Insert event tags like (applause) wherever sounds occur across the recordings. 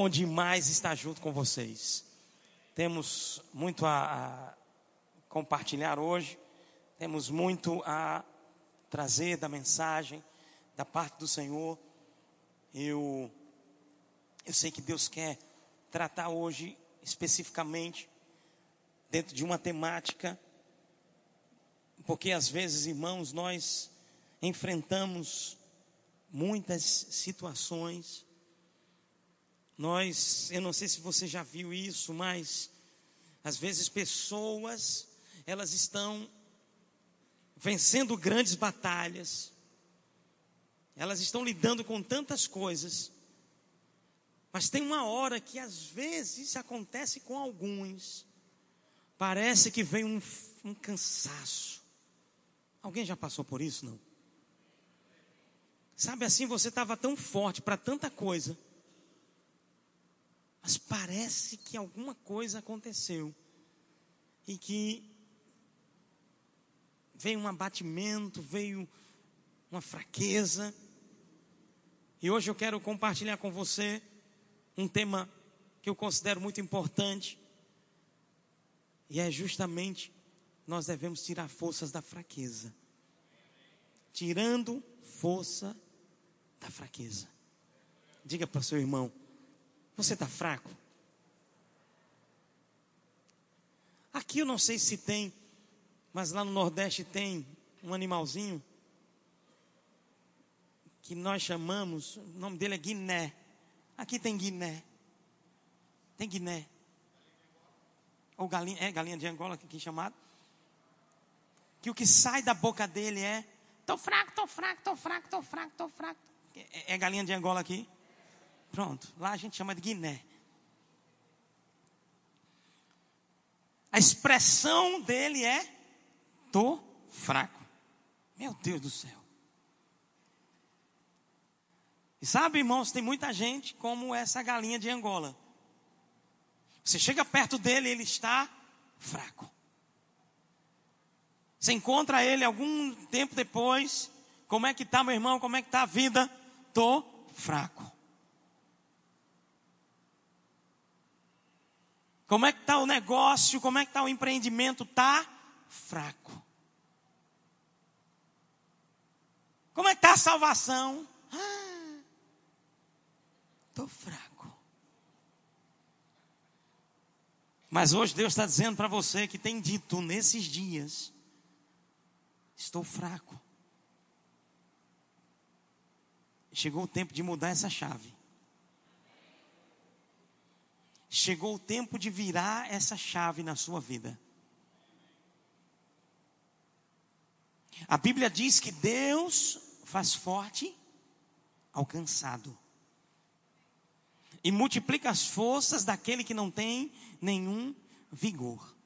bom demais estar junto com vocês. Temos muito a, a compartilhar hoje, temos muito a trazer da mensagem da parte do Senhor. Eu, eu sei que Deus quer tratar hoje especificamente dentro de uma temática, porque às vezes, irmãos, nós enfrentamos muitas situações. Nós, eu não sei se você já viu isso, mas às vezes pessoas, elas estão vencendo grandes batalhas, elas estão lidando com tantas coisas, mas tem uma hora que às vezes acontece com alguns, parece que vem um, um cansaço. Alguém já passou por isso, não? Sabe assim, você estava tão forte para tanta coisa, mas parece que alguma coisa aconteceu e que veio um abatimento, veio uma fraqueza. E hoje eu quero compartilhar com você um tema que eu considero muito importante. E é justamente nós devemos tirar forças da fraqueza. Tirando força da fraqueza. Diga para o seu irmão: Você está fraco? Aqui eu não sei se tem, mas lá no Nordeste tem um animalzinho que nós chamamos, o nome dele é Guiné. Aqui tem Guiné. Tem Guiné. Ou galinha, é galinha de Angola aqui é chamado. Que o que sai da boca dele é: tô fraco, tô fraco, tô fraco, tô fraco, tô fraco. É, é galinha de Angola aqui? Pronto, lá a gente chama de Guiné. A expressão dele é: tô fraco. Meu Deus do céu. E sabe, irmãos, tem muita gente como essa galinha de Angola. Você chega perto dele, ele está fraco. Você encontra ele algum tempo depois, como é que está meu irmão? Como é que está a vida? Tô fraco. Como é que está o negócio? Como é que está o empreendimento? Tá fraco. Como é que está a salvação? Ah, tô fraco. Mas hoje Deus está dizendo para você que tem dito nesses dias: estou fraco. Chegou o tempo de mudar essa chave. Chegou o tempo de virar essa chave na sua vida. A Bíblia diz que Deus faz forte ao cansado e multiplica as forças daquele que não tem nenhum vigor.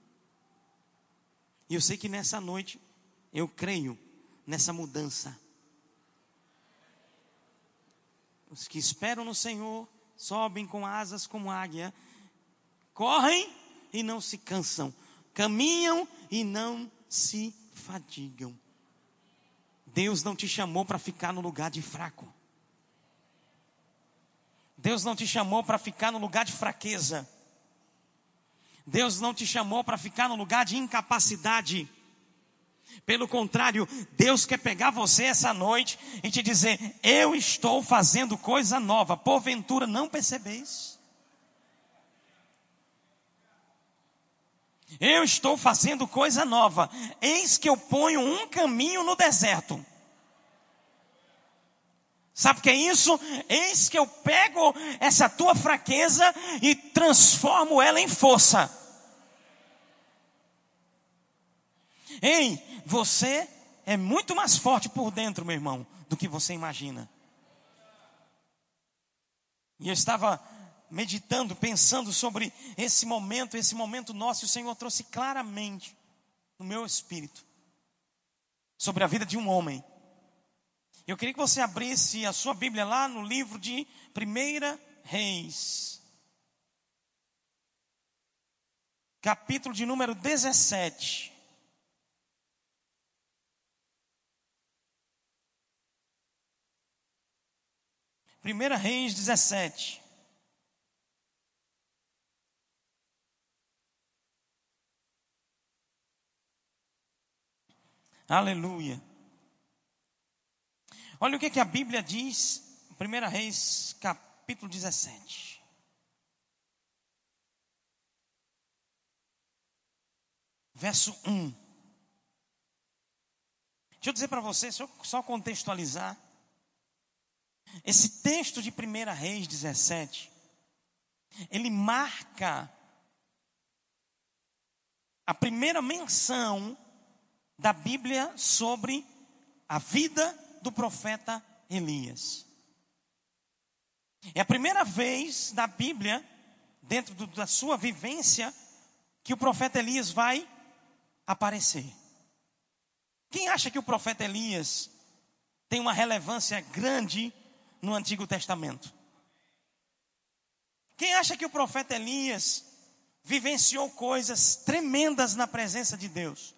E eu sei que nessa noite eu creio nessa mudança Os que esperam no Senhor sobem com asas como águia, correm e não se cansam, caminham e não se fadigam. Deus não te chamou para ficar no lugar de fraco. Deus não te chamou para ficar no lugar de fraqueza. Deus não te chamou para ficar no lugar de incapacidade. Pelo contrário, Deus quer pegar você essa noite e te dizer: Eu estou fazendo coisa nova, porventura não percebeis? Eu estou fazendo coisa nova, eis que eu ponho um caminho no deserto. Sabe o que é isso? Eis que eu pego essa tua fraqueza e transformo ela em força. Ei, você é muito mais forte por dentro, meu irmão, do que você imagina. E eu estava meditando, pensando sobre esse momento, esse momento nosso, e o Senhor trouxe claramente no meu espírito sobre a vida de um homem. Eu queria que você abrisse a sua Bíblia lá no livro de 1 Reis, capítulo de número 17. 1 Reis 17. Aleluia. Olha o que, que a Bíblia diz, 1 Reis, capítulo 17. Verso 1. Deixa eu dizer para você, só contextualizar. Esse texto de 1 Reis 17, ele marca a primeira menção da Bíblia sobre a vida do profeta Elias. É a primeira vez na Bíblia, dentro do, da sua vivência, que o profeta Elias vai aparecer. Quem acha que o profeta Elias tem uma relevância grande no Antigo Testamento? Quem acha que o profeta Elias vivenciou coisas tremendas na presença de Deus?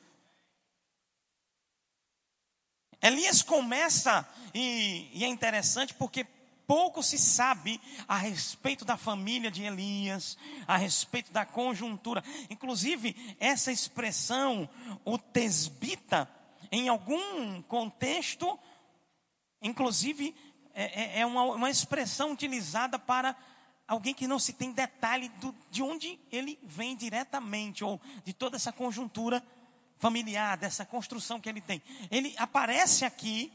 Elias começa, e, e, é interessante porque pouco se sabe a respeito da família de Elias, a respeito da conjuntura. Inclusive, essa expressão, o tesbita, em algum contexto, inclusive, é, é, é uma, uma expressão utilizada para alguém que não se tem detalhe do, de onde ele vem diretamente, ou de toda essa conjuntura familiar, dessa construção que ele tem. Ele aparece aqui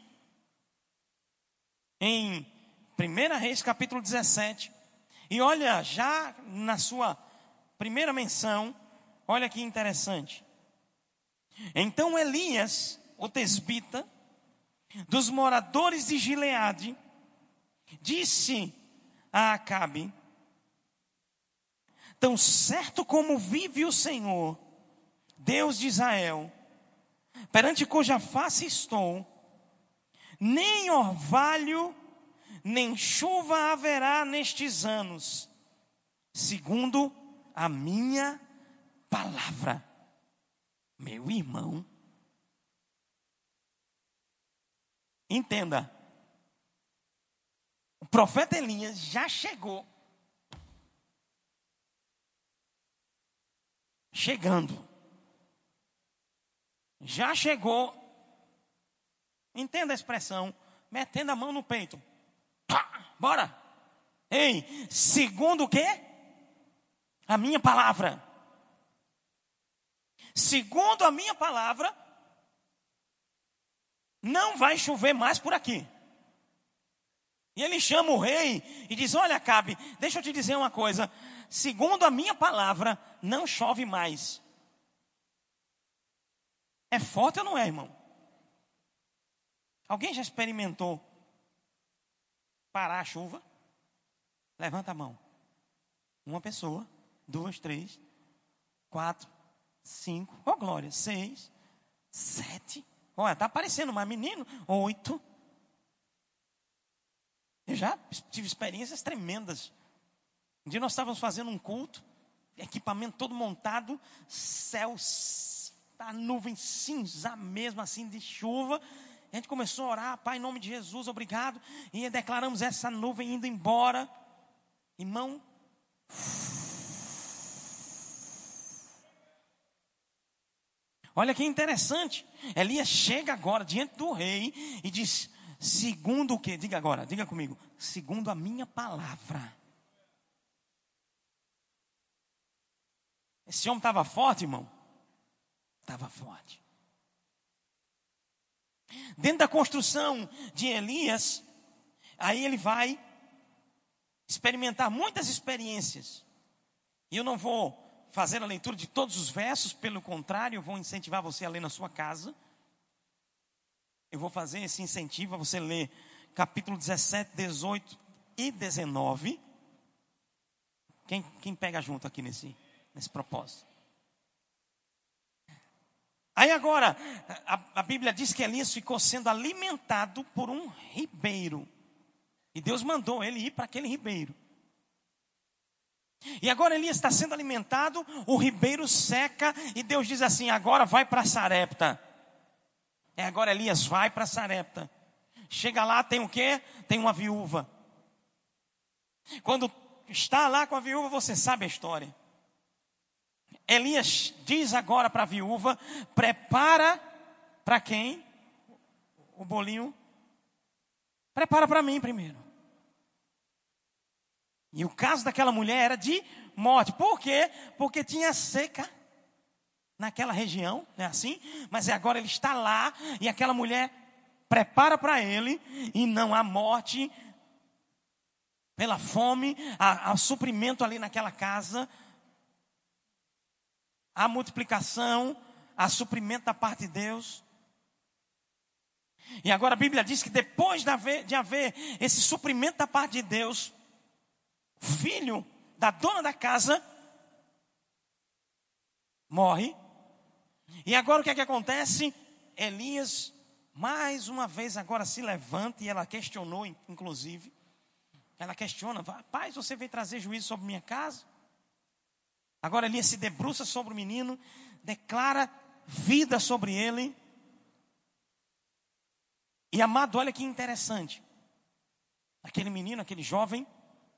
em 1 Reis capítulo 17. E olha, já na sua primeira menção, olha que interessante. Então Elias, o tesbita, dos moradores de Gileade, disse a Acabe: Tão certo como vive o Senhor, Deus de Israel, perante cuja face estou, nem orvalho, nem chuva haverá nestes anos, segundo a minha palavra. Meu irmão, entenda, o profeta Elias já chegou chegando. Já chegou. Entenda a expressão, metendo a mão no peito. Pá, bora. Ei, segundo o quê? A minha palavra. Segundo a minha palavra, não vai chover mais por aqui. E ele chama o rei e diz: Olha, Cabe, deixa eu te dizer uma coisa segundo a minha palavra, não chove mais. É forte ou não é, irmão? Alguém já experimentou parar a chuva? Levanta a mão. Uma pessoa, duas, três, quatro, cinco, oh glória, seis, sete. Olha, está aparecendo mais menino, oito. Eu já tive experiências tremendas um dia nós estávamos fazendo um culto, equipamento todo montado, céu, a nuvem cinza mesmo, assim, de chuva. A gente começou a orar, Pai, em nome de Jesus, obrigado. E declaramos essa nuvem indo embora. Irmão, Olha que interessante. Elias chega agora diante do rei e diz: segundo o que? Diga agora, diga comigo. Segundo a minha palavra. Esse homem estava forte, irmão? Estava forte. Dentro da construção de Elias, aí ele vai experimentar muitas experiências. E eu não vou fazer a leitura de todos os versos, pelo contrário, eu vou incentivar você a ler na sua casa. Eu vou fazer esse incentivo a você ler capítulo 17, 18 e 19. Quem, quem pega junto aqui nesse? nesse propósito. Aí agora, a, a, Bíblia diz que Elias ficou sendo alimentado por um ribeiro. E Deus mandou ele ir para aquele ribeiro. E agora Elias está sendo alimentado, o ribeiro seca, e Deus diz assim: agora vai para Sarepta. É agora Elias vai para Sarepta. Chega lá, tem o quê? Tem uma viúva. Quando está lá com a viúva, você sabe a história. Elias diz agora para a viúva: prepara Para quem? O bolinho. Prepara para mim primeiro. E o caso daquela mulher era de morte. Por quê? Porque tinha seca naquela região, não é assim? Mas agora ele está lá e aquela mulher prepara para ele e não há morte pela fome, há, há suprimento ali naquela casa, há multiplicação, há suprimento da parte de Deus. E agora a Bíblia diz que depois de haver, de haver esse suprimento da parte de Deus, o filho da dona da casa morre e agora o que é que acontece? Elias, mais uma vez, agora se levanta e ela questionou, inclusive. Ela questiona: Pai, você veio trazer juízo sobre minha casa? Agora Elias se debruça sobre o menino, declara vida sobre ele. E amado, olha que interessante. Aquele menino, aquele jovem,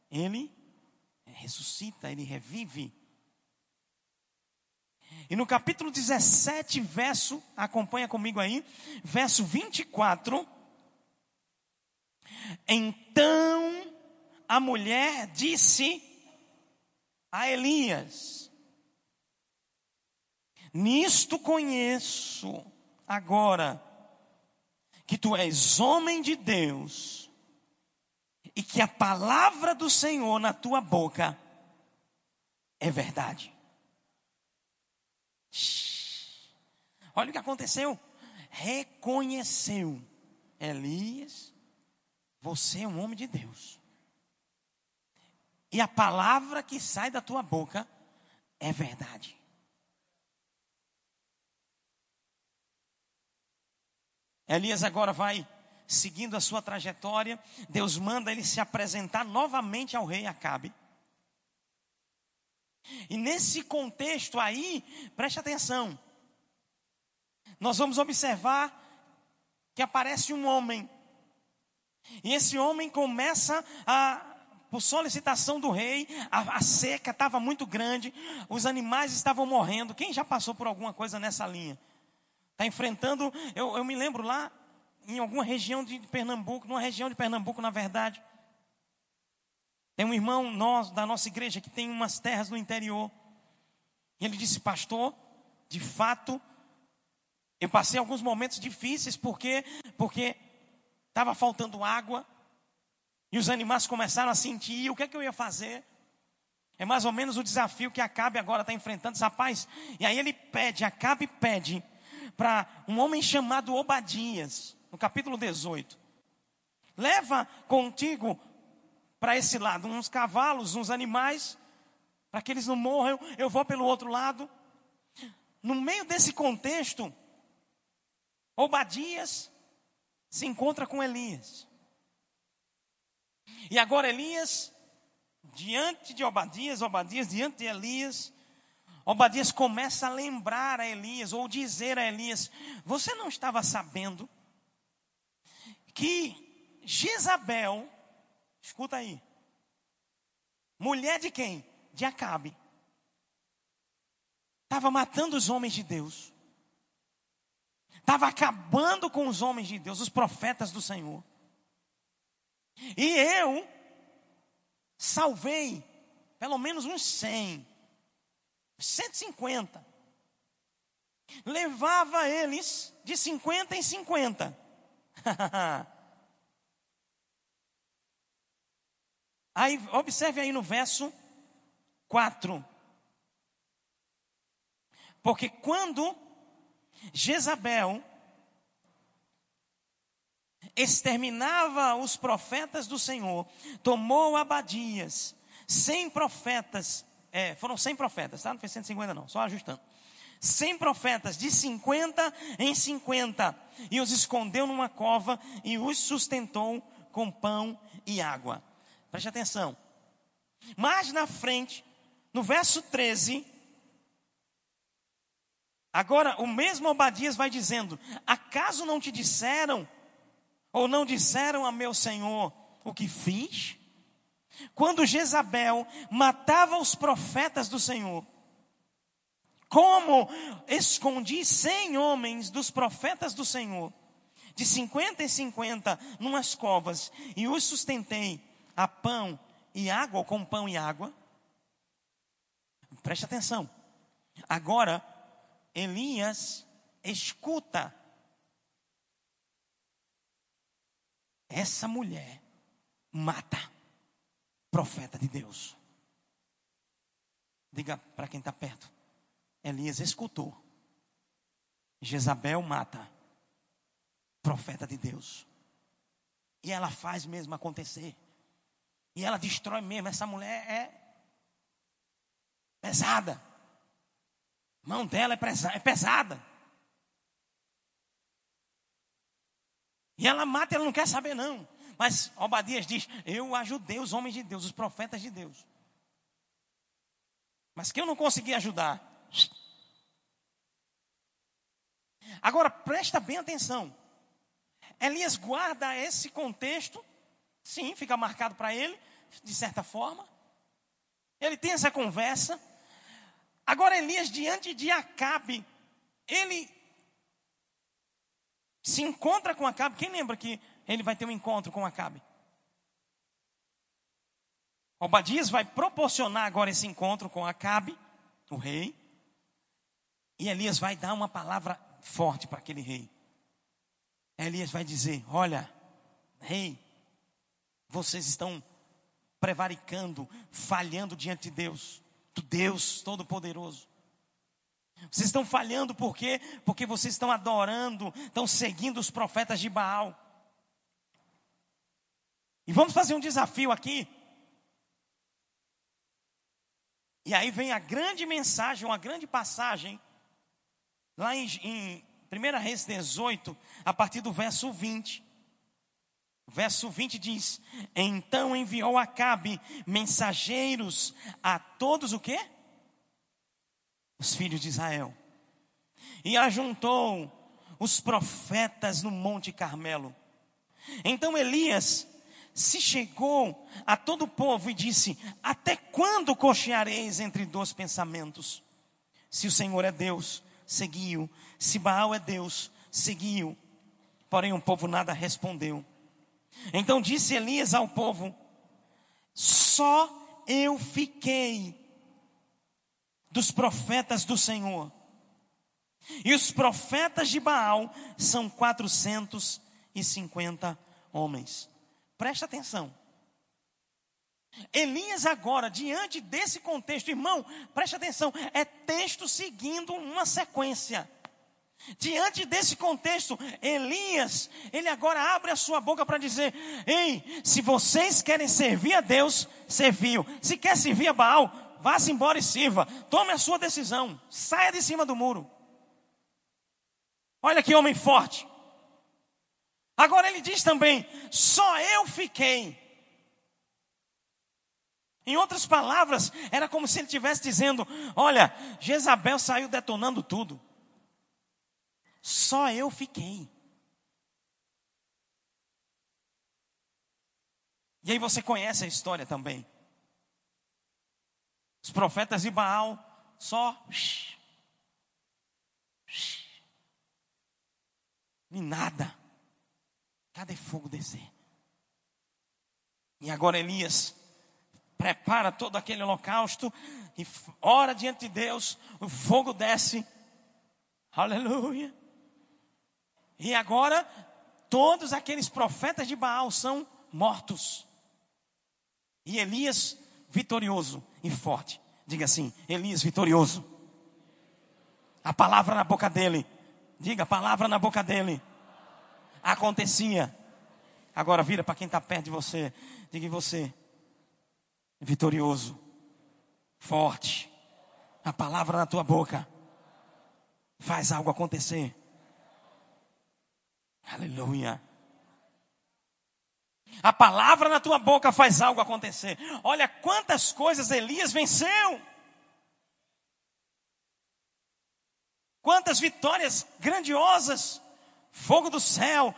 ele ressuscita, ele revive. E no capítulo 17, verso, acompanha comigo aí, verso 24. Então a mulher disse a Elias: Nisto conheço agora que tu és homem de Deus e que a palavra do Senhor na tua boca é verdade. Olha o que aconteceu. Reconheceu Elias, você é um homem de Deus. E a palavra que sai da tua boca é verdade. Elias agora vai seguindo a sua trajetória. Deus manda ele se apresentar novamente ao rei Acabe. E nesse contexto aí, preste atenção. Nós vamos observar que aparece um homem. E esse homem começa a por solicitação do rei, a, a seca estava muito grande, os animais estavam morrendo. Quem já passou por alguma coisa nessa linha? Está enfrentando, eu, eu me lembro lá, em alguma região de Pernambuco, numa região de Pernambuco, na verdade, tem um irmão da nossa igreja que tem umas terras no interior. E ele disse, pastor, de fato, eu passei alguns momentos difíceis porque porque estava faltando água e os animais começaram a sentir. o que é que eu ia fazer? É mais ou menos o desafio que Acabe agora está enfrentando, rapaz. E aí ele pede, Acabe pede para um homem chamado Obadias, no capítulo 18. Leva contigo para esse lado, uns cavalos, uns animais, para que eles não morram, eu vou pelo outro lado. No meio desse contexto, Obadias se encontra com Elias. E agora Elias, diante de Obadias, Obadias diante de Elias, Obadias começa a lembrar a Elias, ou dizer a Elias: Você não estava sabendo que Jezabel Escuta aí. Mulher de quem? De Acabe. Estava matando os homens de Deus. Estava acabando com os homens de Deus, os profetas do Senhor. E eu salvei pelo menos uns 100, 150. Levava eles de 50 em 50. (laughs) Aí, observe aí no verso 4. Porque quando Jezabel exterminava os profetas do Senhor, tomou Abadias, cem profetas, é, foram cem profetas, tá? Não foi 150 não, só ajustando. Cem profetas, de 50 em 50, e os escondeu numa cova e os sustentou com pão e água. Preste atenção. Mais na frente, no verso 13, agora o mesmo Obadias vai dizendo: Acaso não te disseram, ou não disseram a meu senhor o que fiz? Quando Jezabel matava os profetas do Senhor, Como escondi cem homens dos profetas do Senhor, de cinquenta em cinquenta, numas covas, e os sustentei a pão e água, com pão e água. Preste atenção. Agora, Elias escuta. Essa mulher mata profeta de Deus. Diga para quem está perto. Elias escutou. Jezabel mata profeta de Deus. E ela faz mesmo acontecer. E ela destrói mesmo. Essa mulher é pesada. Mão dela é, é pesada. E ela mata, ela não quer saber, não. Mas Obadias diz: Eu ajudei os homens de Deus, os profetas de Deus. Mas que eu não consegui ajudar. Agora presta bem atenção. Elias guarda esse contexto, sim, fica marcado para ele, de certa forma. Ele tem essa conversa. Agora Elias, diante de Acabe, ele se encontra com Acabe. Quem lembra que ele vai ter um encontro com Acabe? Obadias vai proporcionar agora esse encontro com Acabe, o rei. E Elias vai dar uma palavra forte para aquele rei. Elias vai dizer: Olha, rei, vocês estão prevaricando, falhando diante de Deus, do Deus Todo-Poderoso. Vocês estão falhando por quê? Porque vocês estão adorando, estão seguindo os profetas de Baal. E vamos fazer um desafio aqui. E aí vem a grande mensagem, uma grande passagem, lá em, em 1 Reis 18, a partir do verso 20. Verso 20 diz: Então enviou Acabe mensageiros a todos o quê? Os filhos de Israel. E ajuntou os profetas no Monte Carmelo. Então Elias se chegou a todo o povo e disse: Até quando cocheareis entre dois pensamentos? Se o Senhor é Deus, seguiu. Se Baal é Deus, seguiu. Porém, o povo nada respondeu. Então disse Elias ao povo: Só eu fiquei dos profetas do Senhor. E os profetas de Baal são 450 homens. Presta atenção. Elias agora, diante desse contexto, irmão, preste atenção, é texto seguindo uma sequência. Diante desse contexto, Elias, ele agora abre a sua boca para dizer: Ei, se vocês querem servir a Deus, serviu. Se quer servir a Baal, vá-se embora e sirva. Tome a sua decisão. Saia de cima do muro. Olha que homem forte. Agora ele diz também: Só eu fiquei. Em outras palavras, era como se ele estivesse dizendo: Olha, Jezabel saiu detonando tudo. Só eu fiquei. E aí você conhece a história também. Os profetas de Baal só. E nada. Cadê fogo descer? E agora Elias prepara todo aquele holocausto e ora diante de Deus, o fogo desce. Aleluia. E agora, todos aqueles profetas de Baal são mortos. E Elias vitorioso e forte. Diga assim: Elias vitorioso. A palavra na boca dele. Diga a palavra na boca dele. Acontecia. Agora vira para quem está perto de você. Diga você. Vitorioso. Forte. A palavra na tua boca. Faz algo acontecer. Aleluia. A palavra na tua boca faz algo acontecer. Olha quantas coisas Elias venceu. Quantas vitórias grandiosas. Fogo do céu,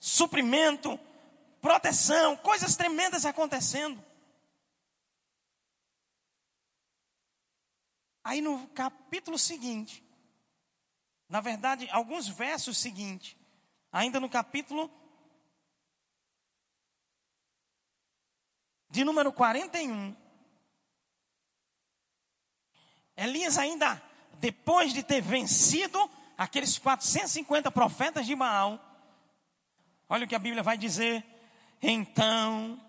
suprimento, proteção, coisas tremendas acontecendo. Aí no capítulo seguinte, na verdade, alguns versos seguintes, ainda no capítulo de número 41, Elias ainda, depois de ter vencido aqueles 450 profetas de Baal, olha o que a Bíblia vai dizer. Então,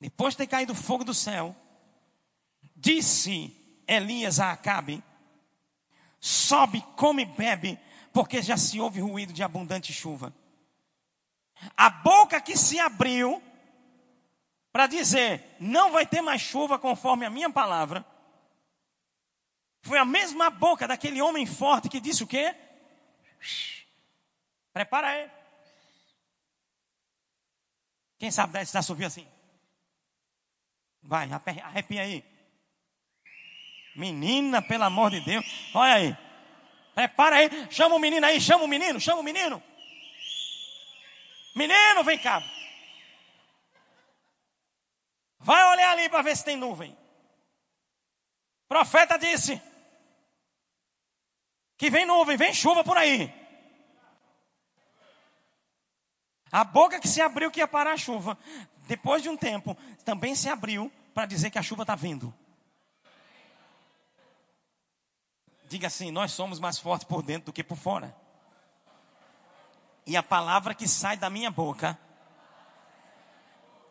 depois de ter caído fogo do céu, disse Elias a Acabe: Sobe, come e bebe, porque já se ouve ruído de abundante chuva. A boca que se abriu para dizer: Não vai ter mais chuva conforme a minha palavra. Foi a mesma boca daquele homem forte que disse o quê? Prepara aí. Quem sabe dar esse assovio assim? Vai, arrepia aí. Menina, pelo amor de Deus. Olha aí. Prepara aí. Chama o menino aí. Chama o menino. Chama o menino. Menino, vem cá. Vai olhar ali para ver se tem nuvem. O profeta disse que vem nuvem, vem chuva por aí. A boca que se abriu que ia parar a chuva, depois de um tempo, também se abriu para dizer que a chuva está vindo. Diga assim: nós somos mais fortes por dentro do que por fora. E a palavra que sai da minha boca,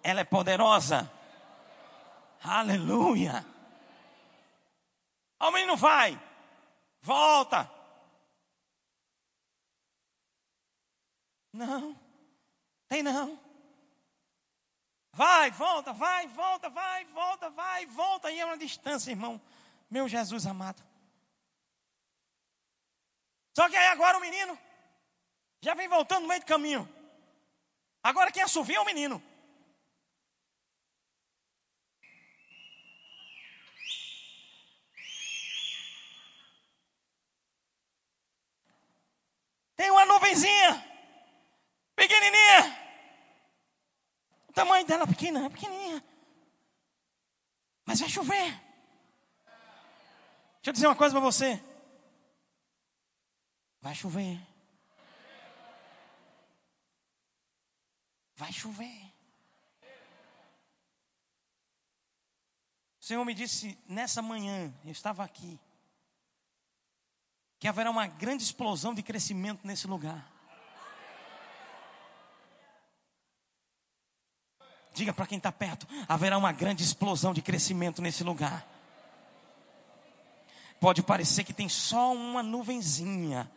ela é poderosa. Aleluia. O menino vai, volta. Não, tem não. Vai, volta, vai, volta, vai, volta, vai, volta. E é uma distância, irmão. Meu Jesus amado. Só que aí agora o menino já vem voltando no meio do caminho. Agora quem assovia é o menino. Tem uma nuvenzinha, pequenininha. O tamanho dela pequena, pequenininha. Mas vai chover. Deixa eu dizer uma coisa para você. Vai chover. Vai chover. O Senhor me disse nessa manhã, eu estava aqui, que haverá uma grande explosão de crescimento nesse lugar. Diga para quem está perto: haverá uma grande explosão de crescimento nesse lugar. Pode parecer que tem só uma nuvenzinha,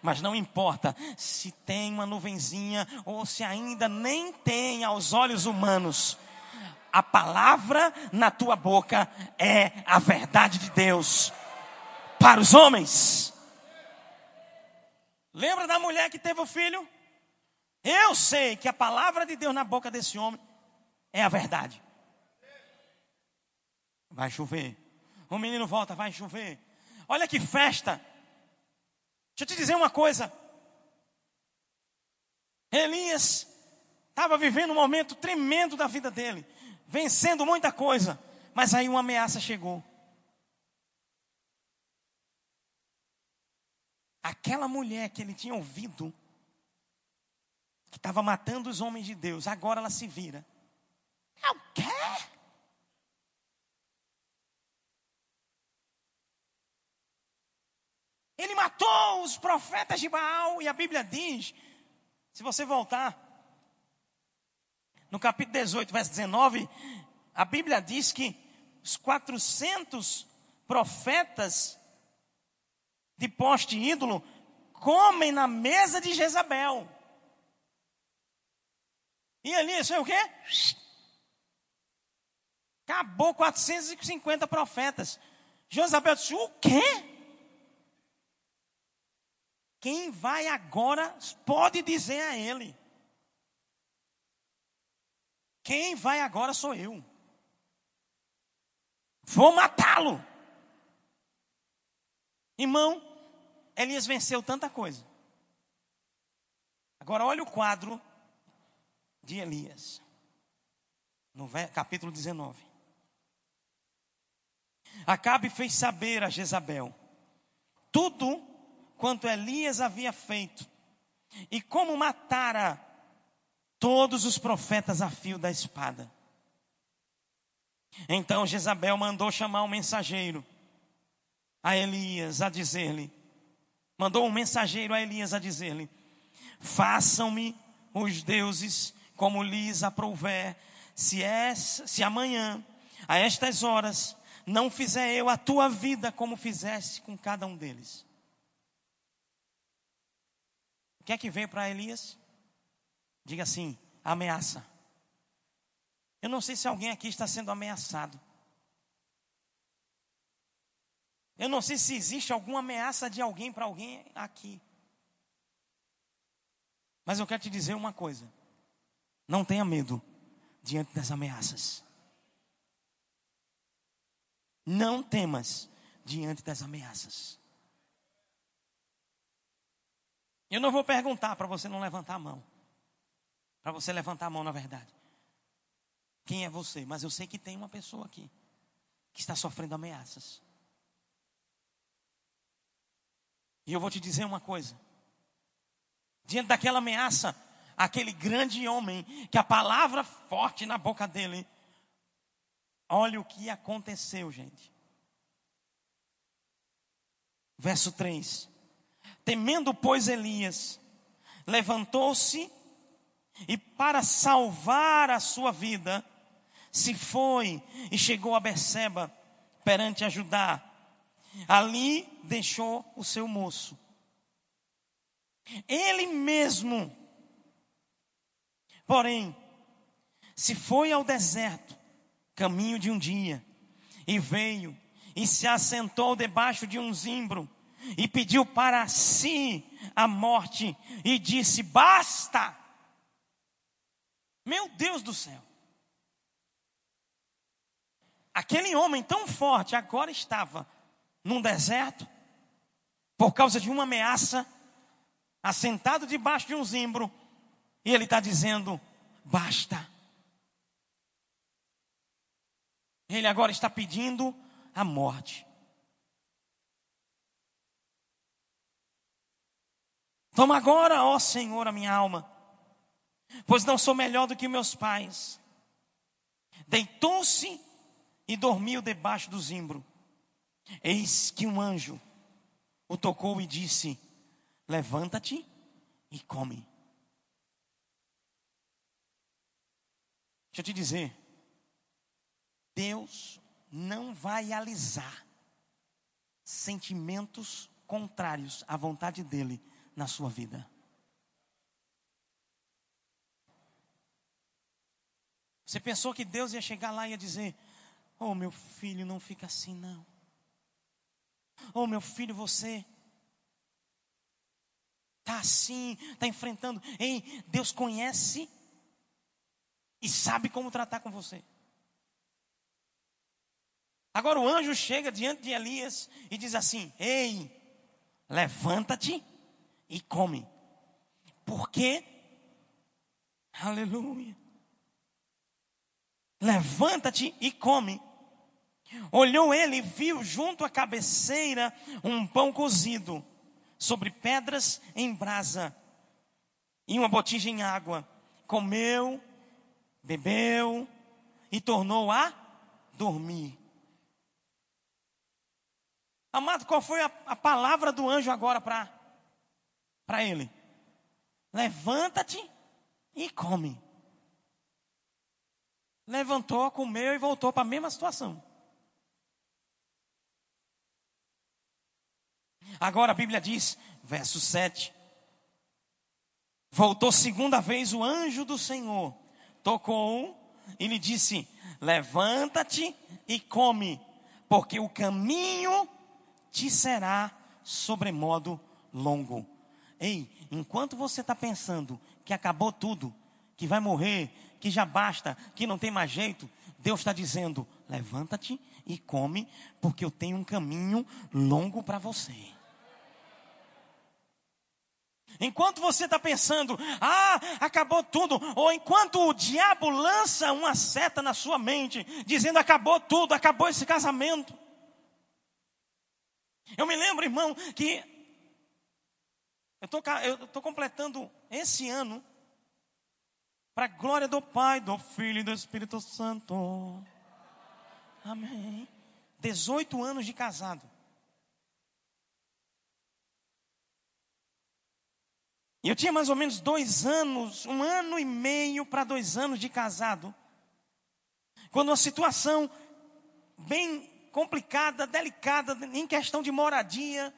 mas não importa se tem uma nuvenzinha ou se ainda nem tem aos olhos humanos. A palavra na tua boca é a verdade de Deus para os homens. Lembra da mulher que teve o filho? Eu sei que a palavra de Deus na boca desse homem é a verdade. Vai chover. O menino volta, vai chover. Olha que festa. Deixa eu te dizer uma coisa. Elias estava vivendo um momento tremendo da vida dele, vencendo muita coisa, mas aí uma ameaça chegou. Aquela mulher que ele tinha ouvido, que estava matando os homens de Deus, agora ela se vira. É o quê? Ele matou os profetas de Baal, e a Bíblia diz, se você voltar, no capítulo 18, verso 19, a Bíblia diz que os 400 profetas de poste ídolo comem na mesa de Jezabel. E ali, isso é o quê? Acabou 450 profetas. Jezabel disse: O quê? Quem vai agora pode dizer a ele. Quem vai agora sou eu. Vou matá-lo. Irmão, Elias venceu tanta coisa. Agora olha o quadro de Elias. No capítulo 19. Acabe fez saber a Jezabel tudo quanto Elias havia feito e como matara todos os profetas a fio da espada. Então Jezabel mandou chamar um mensageiro a Elias a dizer-lhe: mandou um mensageiro a Elias a dizer-lhe: Façam-me os deuses como lhes aprouver, se, é, se amanhã, a estas horas, não fizer eu a tua vida como fizeste com cada um deles. O que é que veio para Elias? Diga assim: ameaça. Eu não sei se alguém aqui está sendo ameaçado. Eu não sei se existe alguma ameaça de alguém para alguém aqui. Mas eu quero te dizer uma coisa: não tenha medo diante das ameaças. Não temas diante das ameaças. Eu não vou perguntar para você não levantar a mão. Para você levantar a mão, na verdade. Quem é você? Mas eu sei que tem uma pessoa aqui que está sofrendo ameaças. E eu vou te dizer uma coisa. Diante daquela ameaça, aquele grande homem, que a palavra forte na boca dele, olha o que aconteceu, gente. Verso 3: Temendo, pois, Elias, levantou-se e, para salvar a sua vida, se foi e chegou a Beceba perante Judá ali deixou o seu moço. Ele mesmo, porém, se foi ao deserto, caminho de um dia, e veio e se assentou debaixo de um zimbro e pediu para si a morte e disse: Basta! Meu Deus do céu! Aquele homem tão forte agora estava num deserto, por causa de uma ameaça, assentado debaixo de um zimbro, e ele está dizendo: basta. Ele agora está pedindo a morte. Toma agora, ó Senhor, a minha alma, pois não sou melhor do que meus pais. Deitou-se e dormiu debaixo do zimbro. Eis que um anjo o tocou e disse: Levanta-te e come. Deixa eu te dizer, Deus não vai alisar sentimentos contrários à vontade dele na sua vida. Você pensou que Deus ia chegar lá e ia dizer: Oh, meu filho, não fica assim, não. Oh, meu filho, você está assim, está enfrentando. Ei, Deus conhece e sabe como tratar com você. Agora o anjo chega diante de Elias e diz assim: Ei, levanta-te e come. Porque, aleluia, levanta-te e come. Olhou ele e viu junto à cabeceira um pão cozido sobre pedras em brasa e uma botija em água. Comeu, bebeu e tornou a dormir. Amado, qual foi a, a palavra do anjo agora para ele? Levanta-te e come. Levantou, comeu e voltou para a mesma situação. Agora a Bíblia diz, verso 7. Voltou segunda vez o anjo do Senhor, tocou e lhe disse: Levanta-te e come, porque o caminho te será sobremodo longo. Ei, enquanto você está pensando que acabou tudo, que vai morrer, que já basta, que não tem mais jeito, Deus está dizendo: levanta-te e come, porque eu tenho um caminho longo para você. Enquanto você está pensando, ah, acabou tudo, ou enquanto o diabo lança uma seta na sua mente, dizendo acabou tudo, acabou esse casamento, Eu me lembro, irmão, que eu estou completando esse ano para a glória do Pai, do Filho e do Espírito Santo. Amém. 18 anos de casado. E eu tinha mais ou menos dois anos, um ano e meio para dois anos de casado. Quando uma situação bem complicada, delicada, em questão de moradia,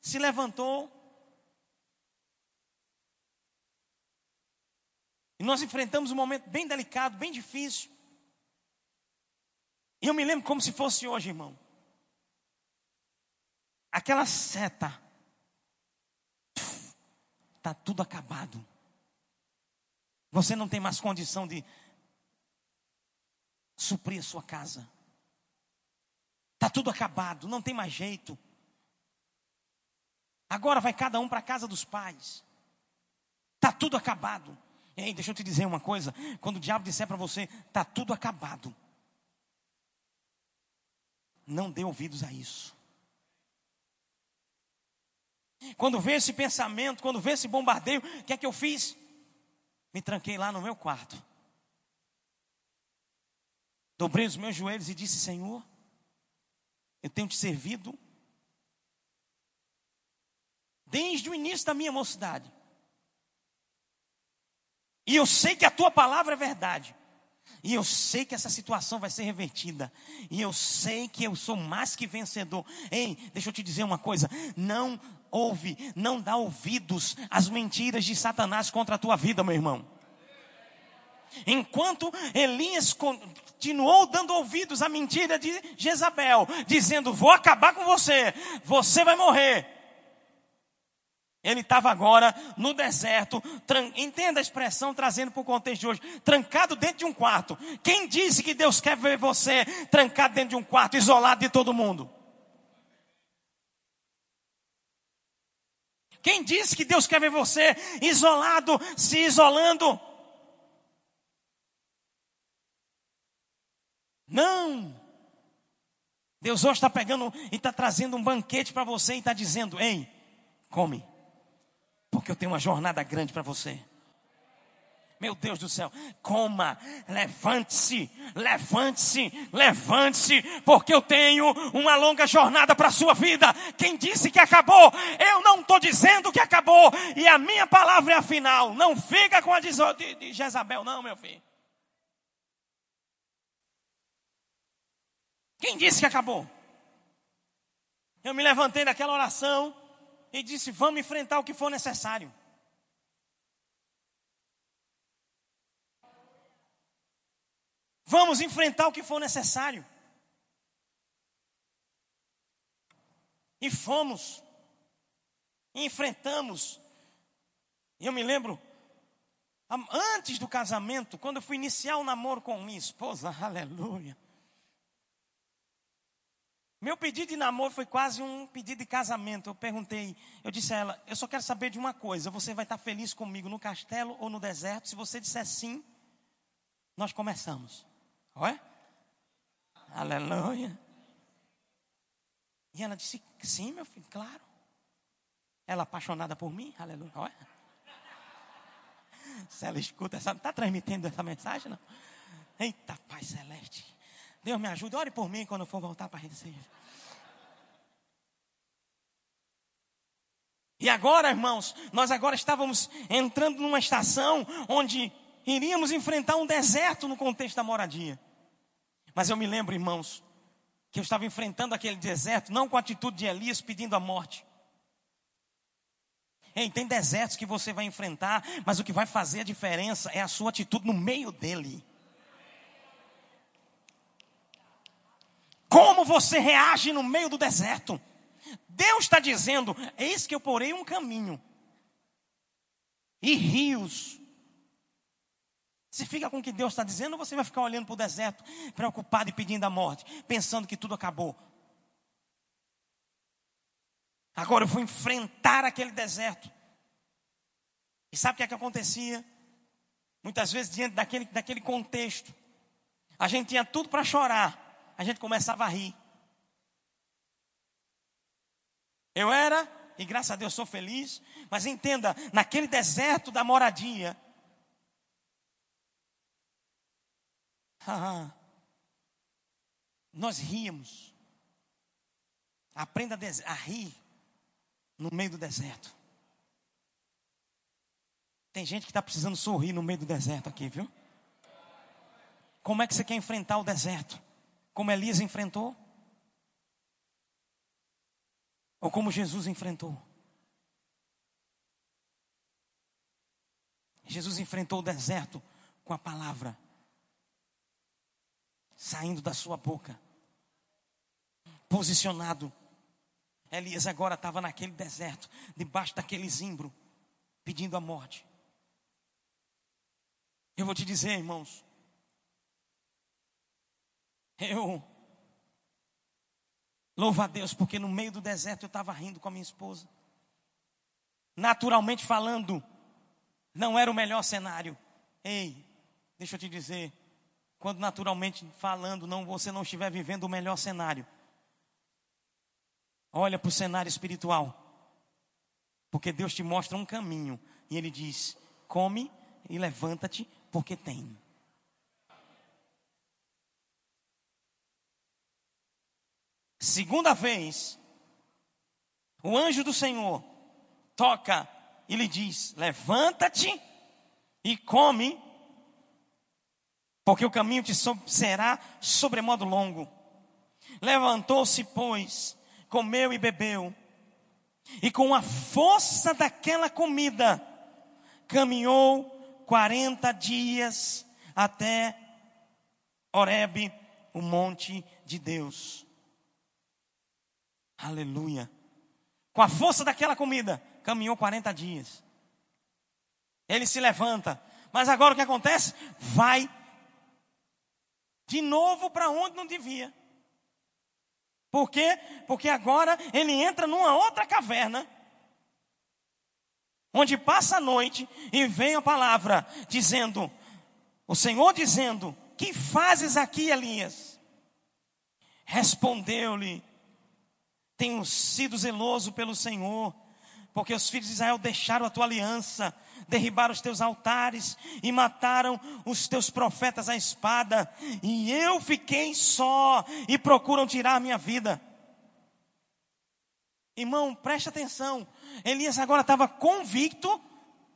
se levantou. E nós enfrentamos um momento bem delicado, bem difícil. E eu me lembro como se fosse hoje, irmão. Aquela seta. Está tudo acabado. Você não tem mais condição de suprir a sua casa. Está tudo acabado, não tem mais jeito. Agora vai cada um para a casa dos pais. Está tudo acabado. Ei, deixa eu te dizer uma coisa: quando o diabo disser para você, está tudo acabado, não dê ouvidos a isso. Quando vê esse pensamento, quando vê esse bombardeio, o que é que eu fiz? Me tranquei lá no meu quarto. Dobrei os meus joelhos e disse: Senhor, eu tenho te servido desde o início da minha mocidade. E eu sei que a tua palavra é verdade. E eu sei que essa situação vai ser revertida. E eu sei que eu sou mais que vencedor. Ei, deixa eu te dizer uma coisa: não ouve, não dá ouvidos às mentiras de Satanás contra a tua vida, meu irmão. Enquanto Elias continuou dando ouvidos à mentira de Jezabel, dizendo: Vou acabar com você, você vai morrer. Ele estava agora no deserto, entenda a expressão trazendo para o contexto de hoje, trancado dentro de um quarto. Quem disse que Deus quer ver você trancado dentro de um quarto, isolado de todo mundo? Quem disse que Deus quer ver você isolado, se isolando? Não. Deus hoje está pegando e está trazendo um banquete para você e está dizendo: Ei, come porque eu tenho uma jornada grande para você. Meu Deus do céu, coma, levante-se, levante-se, levante-se, porque eu tenho uma longa jornada para a sua vida. Quem disse que acabou, eu não estou dizendo que acabou, e a minha palavra é a final. Não fica com a de, de Jezabel, não, meu filho. Quem disse que acabou? Eu me levantei daquela oração e disse: Vamos enfrentar o que for necessário. Vamos enfrentar o que for necessário. E fomos. E enfrentamos. E eu me lembro, antes do casamento, quando eu fui iniciar o namoro com minha esposa, (laughs) aleluia. Meu pedido de namoro foi quase um pedido de casamento. Eu perguntei, eu disse a ela: Eu só quero saber de uma coisa: você vai estar feliz comigo no castelo ou no deserto? Se você disser sim, nós começamos. Olha? Aleluia. E ela disse: Sim, meu filho, claro. Ela apaixonada por mim, aleluia. Olha. Se ela escuta, essa, está transmitindo essa mensagem? Não? Eita, Pai Celeste. Deus me ajude, ore por mim quando eu for voltar para Recife. E agora, irmãos, nós agora estávamos entrando numa estação onde iríamos enfrentar um deserto no contexto da moradia. Mas eu me lembro, irmãos, que eu estava enfrentando aquele deserto não com a atitude de Elias pedindo a morte. Ei, tem desertos que você vai enfrentar, mas o que vai fazer a diferença é a sua atitude no meio dele. Como você reage no meio do deserto? Deus está dizendo: eis que eu porei um caminho e rios. Você fica com o que Deus está dizendo ou você vai ficar olhando para o deserto, preocupado e pedindo a morte, pensando que tudo acabou? Agora eu vou enfrentar aquele deserto. E sabe o que é que acontecia? Muitas vezes, diante daquele, daquele contexto, a gente tinha tudo para chorar, a gente começava a rir. Eu era, e graças a Deus sou feliz, mas entenda, naquele deserto da moradia, nós ríamos. Aprenda a rir no meio do deserto. Tem gente que está precisando sorrir no meio do deserto aqui, viu? Como é que você quer enfrentar o deserto? Como Elias enfrentou? Ou como Jesus enfrentou? Jesus enfrentou o deserto com a palavra saindo da sua boca, posicionado. Elias agora estava naquele deserto, debaixo daquele zimbro, pedindo a morte. Eu vou te dizer, irmãos, eu louvo a Deus, porque no meio do deserto eu estava rindo com a minha esposa. Naturalmente falando, não era o melhor cenário. Ei, deixa eu te dizer, quando naturalmente falando, não você não estiver vivendo o melhor cenário. Olha para o cenário espiritual. Porque Deus te mostra um caminho e ele diz: "Come e levanta-te, porque tem". Segunda vez, o anjo do Senhor toca e lhe diz: Levanta-te e come porque o caminho te será sobremodo longo. Levantou-se, pois, comeu e bebeu, e com a força daquela comida, caminhou quarenta dias até Horebe, o monte de Deus. Aleluia. Com a força daquela comida, caminhou 40 dias. Ele se levanta, mas agora o que acontece? Vai de novo para onde não devia. Por quê? Porque agora ele entra numa outra caverna, onde passa a noite e vem a palavra dizendo, o Senhor dizendo: Que fazes aqui, Elias? Respondeu-lhe: Tenho sido zeloso pelo Senhor, porque os filhos de Israel deixaram a tua aliança derribaram os teus altares e mataram os teus profetas à espada, e eu fiquei só e procuram tirar a minha vida. Irmão, preste atenção. Elias agora estava convicto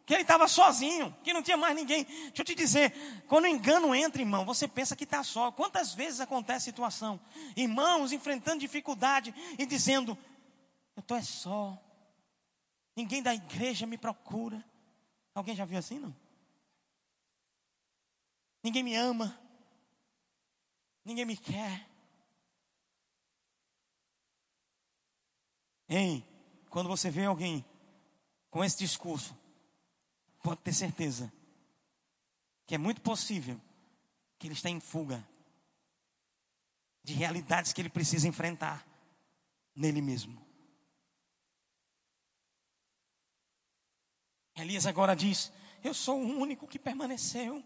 que ele estava sozinho, que não tinha mais ninguém. Deixa eu te dizer, quando o engano entra, irmão, você pensa que está só. Quantas vezes acontece situação? Irmãos enfrentando dificuldade e dizendo: Eu estou é só. Ninguém da igreja me procura. Alguém já viu assim, não? Ninguém me ama. Ninguém me quer. Ei, quando você vê alguém com esse discurso, pode ter certeza que é muito possível que ele está em fuga de realidades que ele precisa enfrentar nele mesmo. Elias agora diz: Eu sou o único que permaneceu.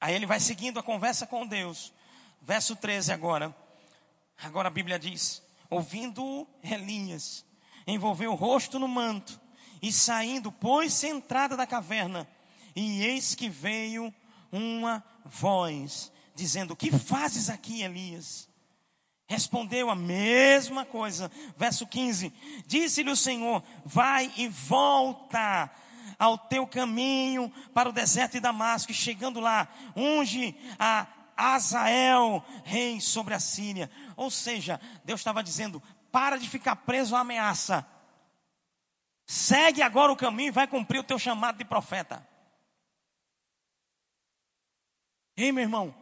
Aí ele vai seguindo a conversa com Deus. Verso 13 agora. Agora a Bíblia diz: Ouvindo Elias, envolveu o rosto no manto e saindo, pôs-se entrada da caverna. E eis que veio uma voz, dizendo: Que fazes aqui, Elias? Respondeu a mesma coisa. Verso 15: Disse-lhe o Senhor: Vai e volta ao teu caminho para o deserto de Damasco, e chegando lá, unge a Azael, rei sobre a Síria. Ou seja, Deus estava dizendo: para de ficar preso à ameaça. Segue agora o caminho e vai cumprir o teu chamado de profeta. Ei, meu irmão,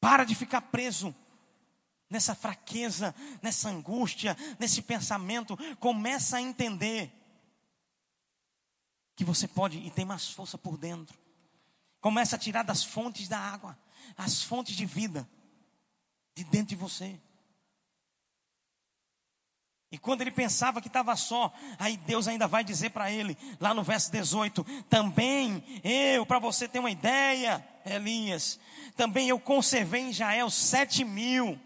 para de ficar preso nessa fraqueza, nessa angústia, nesse pensamento, começa a entender que você pode e tem mais força por dentro. Começa a tirar das fontes da água, as fontes de vida de dentro de você. E quando ele pensava que estava só, aí Deus ainda vai dizer para ele, lá no verso 18: Também eu, para você ter uma ideia, Elias, também eu conservei em Israel sete mil,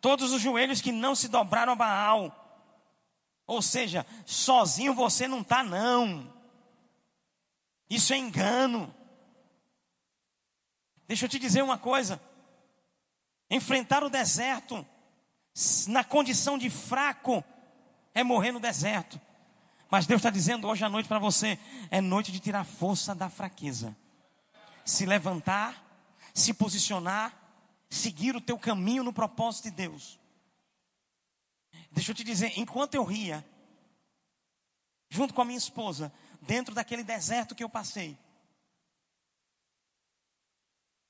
todos os joelhos que não se dobraram a Baal. Ou seja, sozinho você não está, não. Isso é engano. Deixa eu te dizer uma coisa: enfrentar o deserto na condição de fraco é morrer no deserto. Mas Deus está dizendo hoje à noite para você: é noite de tirar força da fraqueza, se levantar, se posicionar, seguir o teu caminho no propósito de Deus. Deixa eu te dizer, enquanto eu ria, junto com a minha esposa, dentro daquele deserto que eu passei,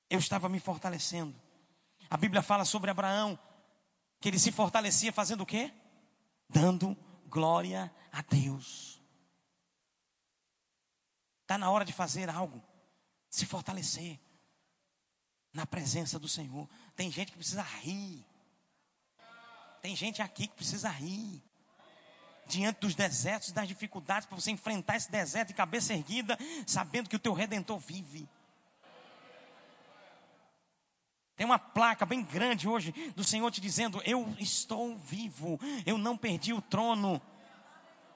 eu estava me fortalecendo. A Bíblia fala sobre Abraão, que ele se fortalecia fazendo o quê? Dando glória a Deus. Está na hora de fazer algo, se fortalecer na presença do Senhor. Tem gente que precisa rir. Tem gente aqui que precisa rir. Diante dos desertos, das dificuldades, para você enfrentar esse deserto de cabeça erguida, sabendo que o teu redentor vive. Tem uma placa bem grande hoje do Senhor te dizendo: Eu estou vivo, eu não perdi o trono.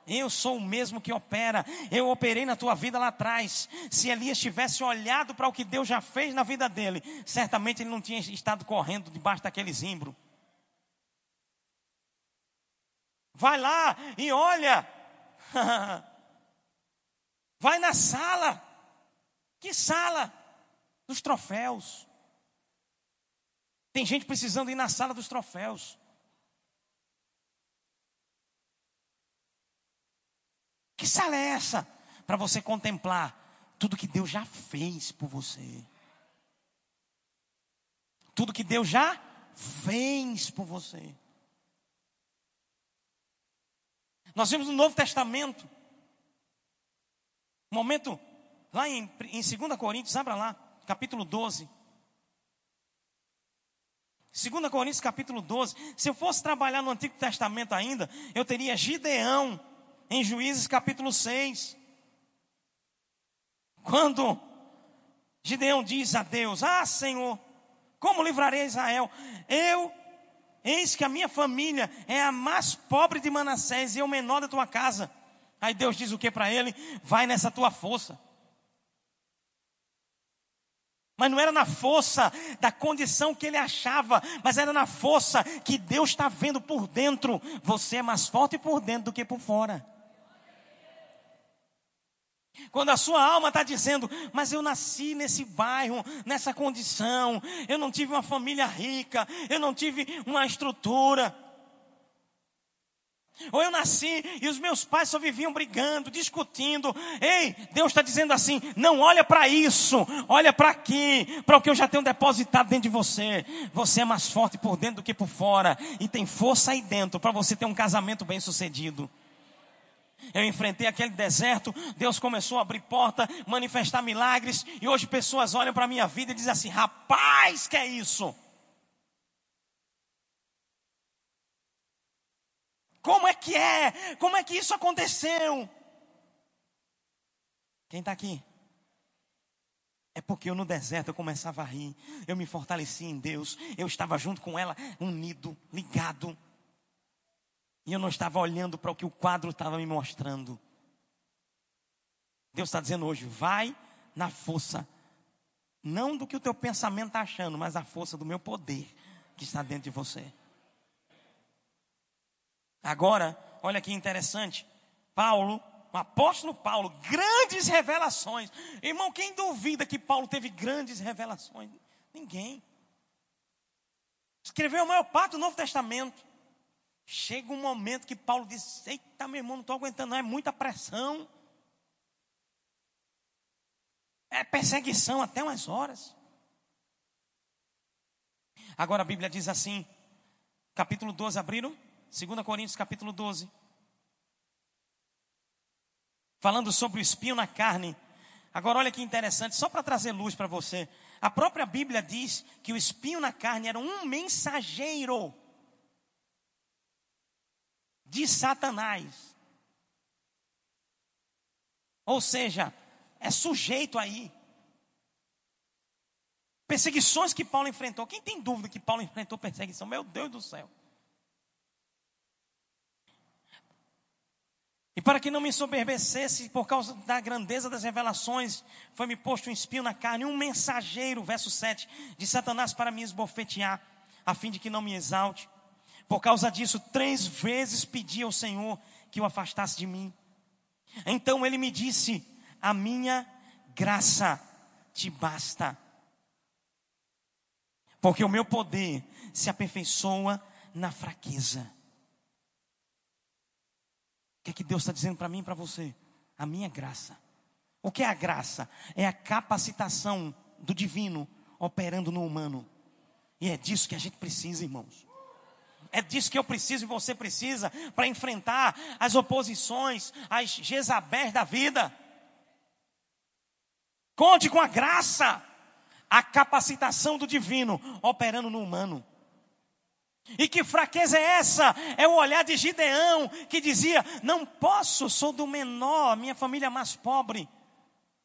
Eu sou o mesmo que opera. Eu operei na tua vida lá atrás. Se Elias tivesse olhado para o que Deus já fez na vida dele, certamente ele não tinha estado correndo debaixo daquele zimbro. Vai lá e olha. (laughs) Vai na sala. Que sala? Dos troféus. Tem gente precisando ir na sala dos troféus. Que sala é essa? Para você contemplar tudo que Deus já fez por você. Tudo que Deus já fez por você. Nós vimos no Novo Testamento, momento, lá em, em 2 Coríntios, abra lá, capítulo 12. 2 Coríntios capítulo 12. Se eu fosse trabalhar no Antigo Testamento ainda, eu teria Gideão em Juízes capítulo 6. Quando Gideão diz a Deus: Ah, Senhor, como livrarei Israel? Eu, eis que a minha família é a mais pobre de Manassés e eu menor da tua casa. Aí Deus diz o que para ele? Vai nessa tua força. Mas não era na força da condição que ele achava, mas era na força que Deus está vendo por dentro. Você é mais forte por dentro do que por fora. Quando a sua alma está dizendo, mas eu nasci nesse bairro, nessa condição, eu não tive uma família rica, eu não tive uma estrutura. Ou eu nasci e os meus pais só viviam brigando, discutindo. Ei, Deus está dizendo assim: não olha para isso, olha para aqui, para o que eu já tenho depositado dentro de você. Você é mais forte por dentro do que por fora, e tem força aí dentro para você ter um casamento bem sucedido. Eu enfrentei aquele deserto, Deus começou a abrir porta, manifestar milagres, e hoje pessoas olham para a minha vida e dizem assim: rapaz, que é isso? Como é que é? Como é que isso aconteceu? Quem está aqui? É porque eu no deserto eu começava a rir, eu me fortaleci em Deus, eu estava junto com ela, unido, ligado. E eu não estava olhando para o que o quadro estava me mostrando. Deus está dizendo hoje: vai na força, não do que o teu pensamento está achando, mas a força do meu poder que está dentro de você. Agora, olha que interessante. Paulo, o apóstolo Paulo, grandes revelações. Irmão, quem duvida que Paulo teve grandes revelações? Ninguém. Escreveu a maior parte do Novo Testamento. Chega um momento que Paulo diz: Eita, meu irmão, não estou aguentando, não, é muita pressão. É perseguição até umas horas. Agora a Bíblia diz assim, capítulo 12, abriram? 2 Coríntios capítulo 12. Falando sobre o espinho na carne. Agora olha que interessante, só para trazer luz para você. A própria Bíblia diz que o espinho na carne era um mensageiro. De Satanás. Ou seja, é sujeito aí. Perseguições que Paulo enfrentou. Quem tem dúvida que Paulo enfrentou perseguição? Meu Deus do céu. E para que não me soberbecesse por causa da grandeza das revelações, foi-me posto um espinho na carne, um mensageiro, verso 7, de Satanás para me esbofetear, a fim de que não me exalte. Por causa disso, três vezes pedi ao Senhor que o afastasse de mim. Então ele me disse: A minha graça te basta, porque o meu poder se aperfeiçoa na fraqueza. O que é que Deus está dizendo para mim e para você? A minha graça. O que é a graça? É a capacitação do divino operando no humano. E é disso que a gente precisa, irmãos. É disso que eu preciso e você precisa para enfrentar as oposições, as Jezabés da vida. Conte com a graça, a capacitação do divino operando no humano. E que fraqueza é essa? É o olhar de Gideão que dizia: Não posso, sou do menor, minha família é mais pobre.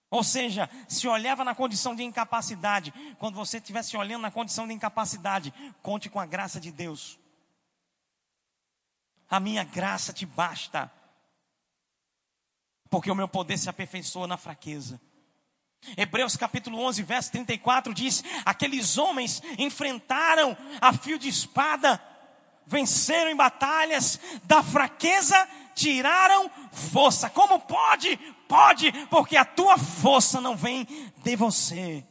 Ou seja, se olhava na condição de incapacidade. Quando você estivesse olhando na condição de incapacidade, conte com a graça de Deus. A minha graça te basta, porque o meu poder se aperfeiçoa na fraqueza. Hebreus capítulo 11, verso 34 diz: Aqueles homens enfrentaram a fio de espada, venceram em batalhas, da fraqueza tiraram força. Como pode? Pode, porque a tua força não vem de você.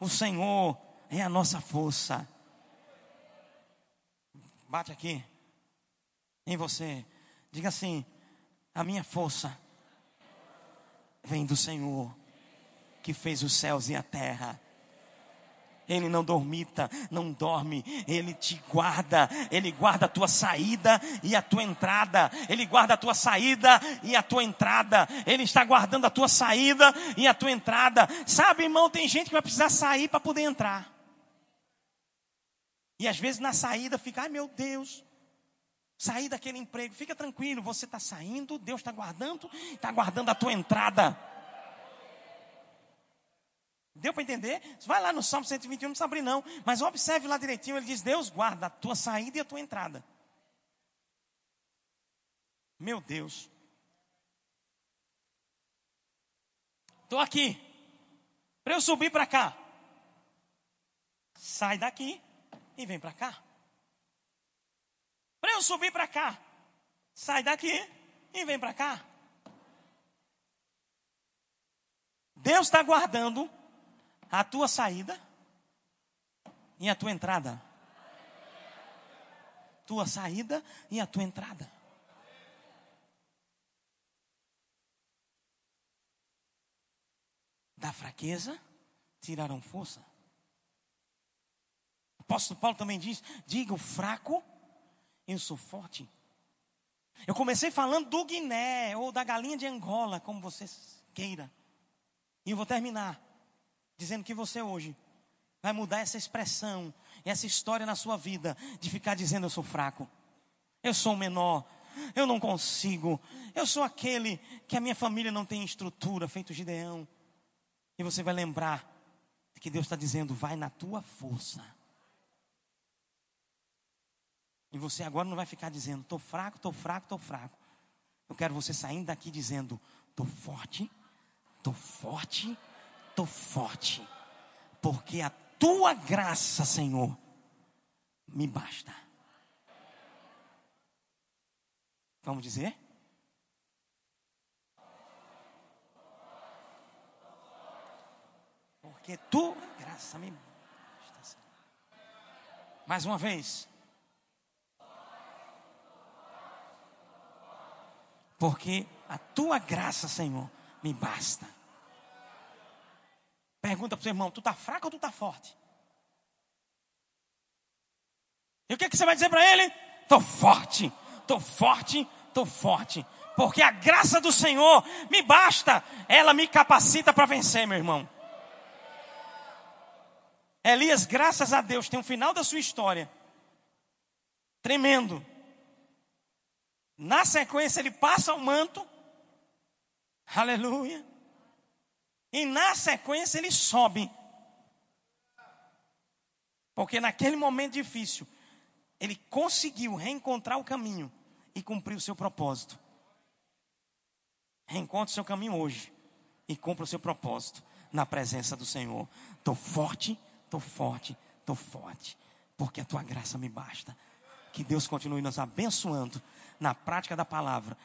O Senhor é a nossa força. Bate aqui em você. Diga assim: a minha força vem do Senhor que fez os céus e a terra. Ele não dormita, não dorme, Ele te guarda, Ele guarda a tua saída e a tua entrada, Ele guarda a tua saída e a tua entrada, Ele está guardando a tua saída e a tua entrada. Sabe, irmão, tem gente que vai precisar sair para poder entrar. E às vezes na saída fica, ai meu Deus, sair daquele emprego, fica tranquilo, você está saindo, Deus está guardando, está guardando a tua entrada. Deu para entender? Vai lá no Salmo 121, não precisa não. Mas observe lá direitinho, ele diz, Deus guarda a tua saída e a tua entrada. Meu Deus. Estou aqui. Para eu subir para cá. Sai daqui e vem para cá. Para eu subir para cá. Sai daqui e vem para cá. Deus está guardando a tua saída e a tua entrada. Tua saída e a tua entrada. Da fraqueza tiraram força. O apóstolo Paulo também diz: diga o fraco, eu sou forte. Eu comecei falando do Guiné ou da galinha de Angola, como você queira. E eu vou terminar dizendo que você hoje vai mudar essa expressão, essa história na sua vida, de ficar dizendo: Eu sou fraco, eu sou o menor, eu não consigo, eu sou aquele que a minha família não tem estrutura, feito Gideão. E você vai lembrar que Deus está dizendo: Vai na tua força. E você agora não vai ficar dizendo: Estou fraco, estou fraco, estou fraco. Eu quero você saindo daqui dizendo: Estou forte, estou forte estou forte, porque a tua graça, Senhor, me basta. Vamos dizer? Porque tua graça me basta. Mais uma vez. Porque a tua graça, Senhor, me basta. Pergunta para o seu irmão: tu está fraco ou tu está forte? E o que, é que você vai dizer para ele? Estou forte, estou forte, estou forte. Porque a graça do Senhor me basta, ela me capacita para vencer, meu irmão. Elias, graças a Deus, tem um final da sua história tremendo. Na sequência, ele passa o manto. Aleluia. E na sequência, ele sobe. Porque naquele momento difícil, ele conseguiu reencontrar o caminho e cumprir o seu propósito. Reencontre o seu caminho hoje e cumpra o seu propósito na presença do Senhor. Estou forte, estou forte, estou forte, porque a tua graça me basta. Que Deus continue nos abençoando na prática da palavra